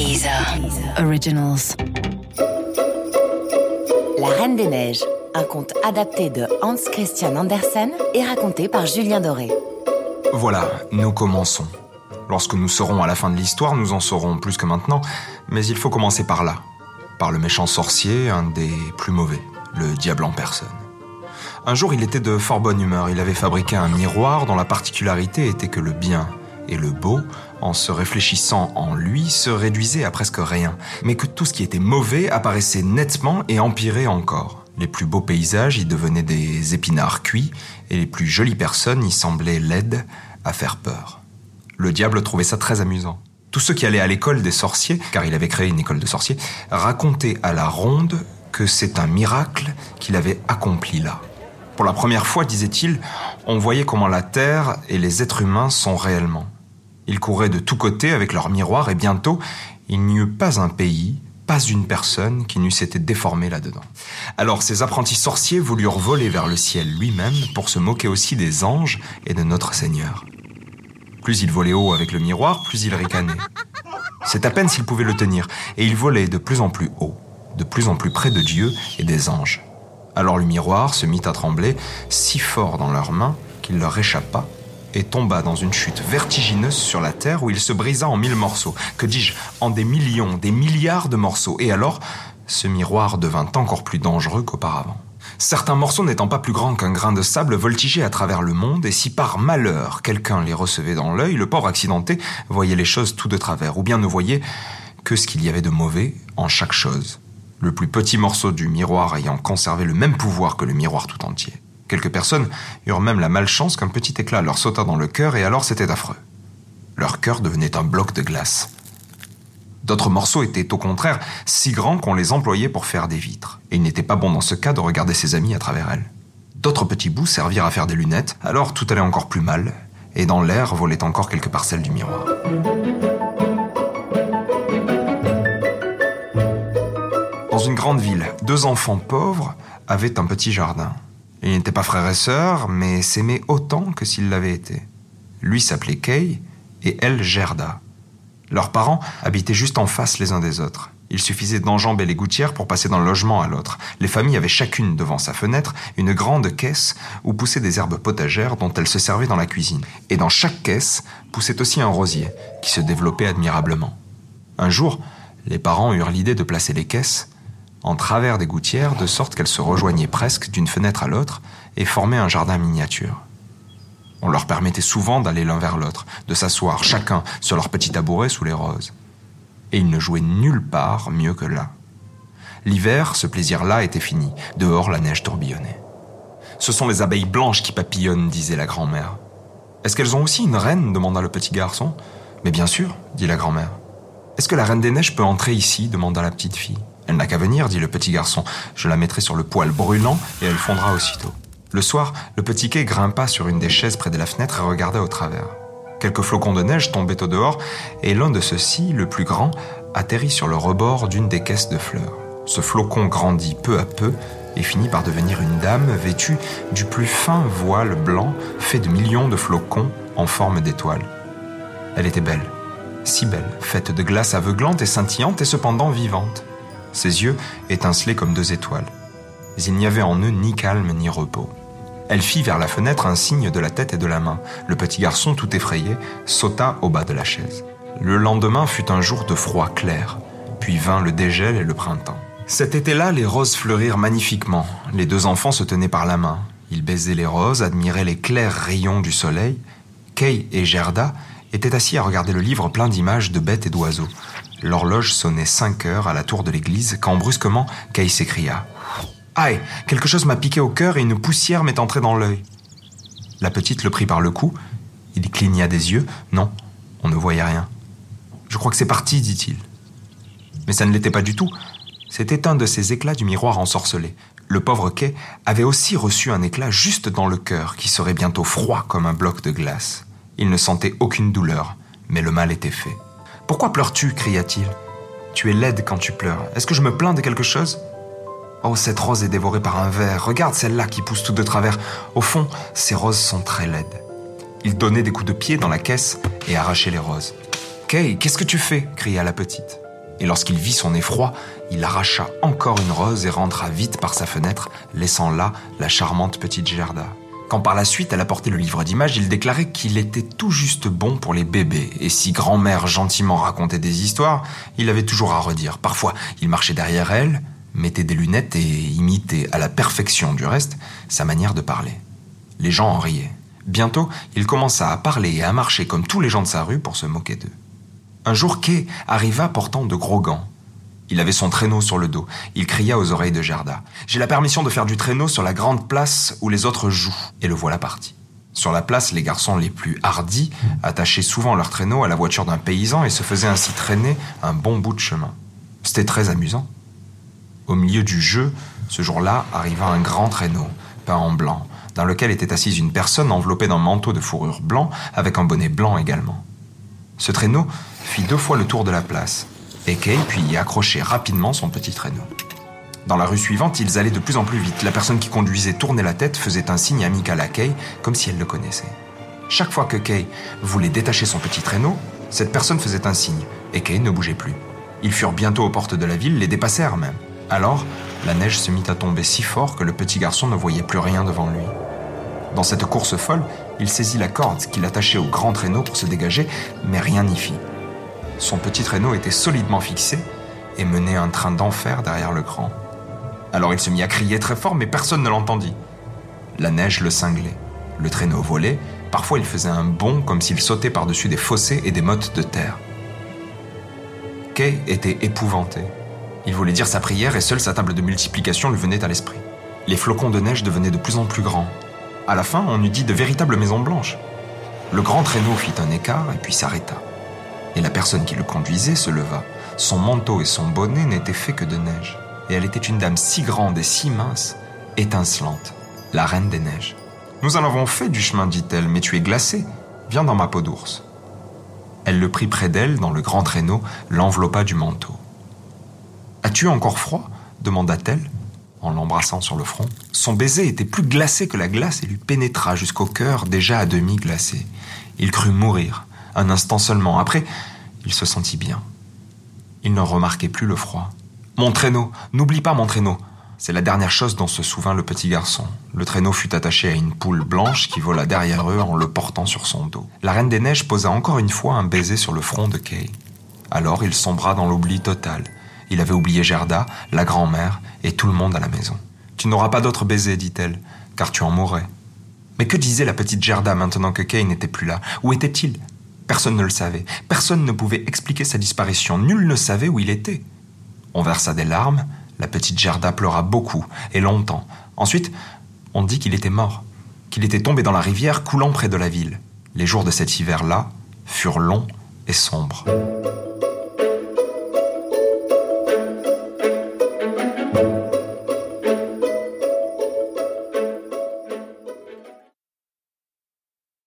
Deezer. Originals. La Reine des Neiges, un conte adapté de Hans Christian Andersen et raconté par Julien Doré. Voilà, nous commençons. Lorsque nous serons à la fin de l'histoire, nous en saurons plus que maintenant, mais il faut commencer par là. Par le méchant sorcier, un des plus mauvais, le diable en personne. Un jour, il était de fort bonne humeur. Il avait fabriqué un miroir dont la particularité était que le bien et le beau, en se réfléchissant en lui, se réduisaient à presque rien, mais que tout ce qui était mauvais apparaissait nettement et empirait encore. Les plus beaux paysages y devenaient des épinards cuits, et les plus jolies personnes y semblaient laides à faire peur. Le diable trouvait ça très amusant. Tous ceux qui allaient à l'école des sorciers, car il avait créé une école de sorciers, racontaient à la ronde que c'est un miracle qu'il avait accompli là. Pour la première fois, disait-il, on voyait comment la Terre et les êtres humains sont réellement. Ils couraient de tous côtés avec leurs miroirs et bientôt, il n'y eut pas un pays, pas une personne qui n'eût été déformée là-dedans. Alors ces apprentis sorciers voulurent voler vers le ciel lui-même pour se moquer aussi des anges et de notre Seigneur. Plus ils volaient haut avec le miroir, plus ils ricanaient. C'est à peine s'ils pouvaient le tenir, et ils volaient de plus en plus haut, de plus en plus près de Dieu et des anges. Alors le miroir se mit à trembler si fort dans leurs mains qu'il leur échappa et tomba dans une chute vertigineuse sur la terre où il se brisa en mille morceaux. Que dis-je En des millions, des milliards de morceaux. Et alors, ce miroir devint encore plus dangereux qu'auparavant. Certains morceaux n'étant pas plus grands qu'un grain de sable voltigeaient à travers le monde, et si par malheur quelqu'un les recevait dans l'œil, le pauvre accidenté voyait les choses tout de travers, ou bien ne voyait que ce qu'il y avait de mauvais en chaque chose le plus petit morceau du miroir ayant conservé le même pouvoir que le miroir tout entier. Quelques personnes eurent même la malchance qu'un petit éclat leur sauta dans le cœur et alors c'était affreux. Leur cœur devenait un bloc de glace. D'autres morceaux étaient au contraire si grands qu'on les employait pour faire des vitres, et il n'était pas bon dans ce cas de regarder ses amis à travers elles. D'autres petits bouts servirent à faire des lunettes, alors tout allait encore plus mal, et dans l'air volaient encore quelques parcelles du miroir. Une grande ville, deux enfants pauvres avaient un petit jardin. Ils n'étaient pas frères et sœurs, mais s'aimaient autant que s'ils l'avaient été. Lui s'appelait Kay et elle Gerda. Leurs parents habitaient juste en face les uns des autres. Il suffisait d'enjamber les gouttières pour passer d'un logement à l'autre. Les familles avaient chacune devant sa fenêtre une grande caisse où poussaient des herbes potagères dont elles se servaient dans la cuisine. Et dans chaque caisse poussait aussi un rosier qui se développait admirablement. Un jour, les parents eurent l'idée de placer les caisses en travers des gouttières, de sorte qu'elles se rejoignaient presque d'une fenêtre à l'autre et formaient un jardin miniature. On leur permettait souvent d'aller l'un vers l'autre, de s'asseoir chacun sur leur petit tabouret sous les roses. Et ils ne jouaient nulle part mieux que là. L'hiver, ce plaisir-là était fini. Dehors, la neige tourbillonnait. Ce sont les abeilles blanches qui papillonnent, disait la grand-mère. Est-ce qu'elles ont aussi une reine? demanda le petit garçon. Mais bien sûr, dit la grand-mère. Est-ce que la reine des neiges peut entrer ici? demanda la petite fille. Elle n'a qu'à venir, dit le petit garçon. Je la mettrai sur le poêle brûlant et elle fondra aussitôt. Le soir, le petit quai grimpa sur une des chaises près de la fenêtre et regarda au travers. Quelques flocons de neige tombaient au dehors et l'un de ceux-ci, le plus grand, atterrit sur le rebord d'une des caisses de fleurs. Ce flocon grandit peu à peu et finit par devenir une dame vêtue du plus fin voile blanc fait de millions de flocons en forme d'étoiles. Elle était belle, si belle, faite de glace aveuglante et scintillante et cependant vivante. Ses yeux étincelaient comme deux étoiles. Mais il n'y avait en eux ni calme ni repos. Elle fit vers la fenêtre un signe de la tête et de la main. Le petit garçon, tout effrayé, sauta au bas de la chaise. Le lendemain fut un jour de froid clair, puis vint le dégel et le printemps. Cet été-là, les roses fleurirent magnifiquement. Les deux enfants se tenaient par la main. Ils baisaient les roses, admiraient les clairs rayons du soleil. Kay et Gerda étaient assis à regarder le livre plein d'images de bêtes et d'oiseaux. L'horloge sonnait cinq heures à la tour de l'église quand brusquement Kay s'écria Aïe, quelque chose m'a piqué au cœur et une poussière m'est entrée dans l'œil. La petite le prit par le cou. Il cligna des yeux. Non, on ne voyait rien. Je crois que c'est parti, dit-il. Mais ça ne l'était pas du tout. C'était un de ces éclats du miroir ensorcelé. Le pauvre Kay avait aussi reçu un éclat juste dans le cœur, qui serait bientôt froid comme un bloc de glace. Il ne sentait aucune douleur, mais le mal était fait. Pourquoi pleures-tu cria-t-il. Tu es laide quand tu pleures. Est-ce que je me plains de quelque chose? Oh, cette rose est dévorée par un ver. Regarde celle-là qui pousse tout de travers. Au fond, ces roses sont très laides. Il donnait des coups de pied dans la caisse et arrachait les roses. Kay, qu'est-ce que tu fais? cria la petite. Et lorsqu'il vit son effroi, il arracha encore une rose et rentra vite par sa fenêtre, laissant là la charmante petite Gerda. Quand par la suite elle apportait le livre d'images, il déclarait qu'il était tout juste bon pour les bébés, et si grand-mère gentiment racontait des histoires, il avait toujours à redire. Parfois, il marchait derrière elle, mettait des lunettes et imitait à la perfection du reste sa manière de parler. Les gens en riaient. Bientôt, il commença à parler et à marcher comme tous les gens de sa rue pour se moquer d'eux. Un jour, Kay arriva portant de gros gants. Il avait son traîneau sur le dos. Il cria aux oreilles de Gerda. J'ai la permission de faire du traîneau sur la grande place où les autres jouent. Et le voilà parti. Sur la place, les garçons les plus hardis attachaient souvent leur traîneau à la voiture d'un paysan et se faisaient ainsi traîner un bon bout de chemin. C'était très amusant. Au milieu du jeu, ce jour-là, arriva un grand traîneau, peint en blanc, dans lequel était assise une personne enveloppée d'un manteau de fourrure blanc avec un bonnet blanc également. Ce traîneau fit deux fois le tour de la place, et Kay puis y accrocher rapidement son petit traîneau. Dans la rue suivante, ils allaient de plus en plus vite. La personne qui conduisait tournait la tête, faisait un signe amical à Kay, comme si elle le connaissait. Chaque fois que Kay voulait détacher son petit traîneau, cette personne faisait un signe, et Kay ne bougeait plus. Ils furent bientôt aux portes de la ville, les dépassèrent même. Alors, la neige se mit à tomber si fort que le petit garçon ne voyait plus rien devant lui. Dans cette course folle, il saisit la corde qu'il attachait au grand traîneau pour se dégager, mais rien n'y fit. Son petit traîneau était solidement fixé et menait un train d'enfer derrière le grand. Alors il se mit à crier très fort, mais personne ne l'entendit. La neige le cinglait. Le traîneau volait, parfois il faisait un bond comme s'il sautait par-dessus des fossés et des mottes de terre. Kay était épouvanté. Il voulait dire sa prière et seule sa table de multiplication lui venait à l'esprit. Les flocons de neige devenaient de plus en plus grands. À la fin, on eût dit de véritables maisons blanches. Le grand traîneau fit un écart et puis s'arrêta. Et la personne qui le conduisait se leva. Son manteau et son bonnet n'étaient faits que de neige. Et elle était une dame si grande et si mince, étincelante, la reine des neiges. Nous en avons fait du chemin, dit-elle, mais tu es glacé. Viens dans ma peau d'ours. Elle le prit près d'elle dans le grand traîneau, l'enveloppa du manteau. As-tu encore froid? demanda-t-elle en l'embrassant sur le front. Son baiser était plus glacé que la glace et lui pénétra jusqu'au cœur déjà à demi glacé. Il crut mourir, un instant seulement. Après, il se sentit bien. Il ne remarquait plus le froid. Mon traîneau, n'oublie pas mon traîneau. C'est la dernière chose dont se souvint le petit garçon. Le traîneau fut attaché à une poule blanche qui vola derrière eux en le portant sur son dos. La Reine des Neiges posa encore une fois un baiser sur le front de Kay. Alors il sombra dans l'oubli total. Il avait oublié Gerda, la grand-mère et tout le monde à la maison. Tu n'auras pas d'autre baiser, dit-elle, car tu en mourrais. Mais que disait la petite Gerda maintenant que Kay n'était plus là? Où était-il? Personne ne le savait. Personne ne pouvait expliquer sa disparition. Nul ne savait où il était. On versa des larmes. La petite Gerda pleura beaucoup et longtemps. Ensuite, on dit qu'il était mort, qu'il était tombé dans la rivière coulant près de la ville. Les jours de cet hiver-là furent longs et sombres.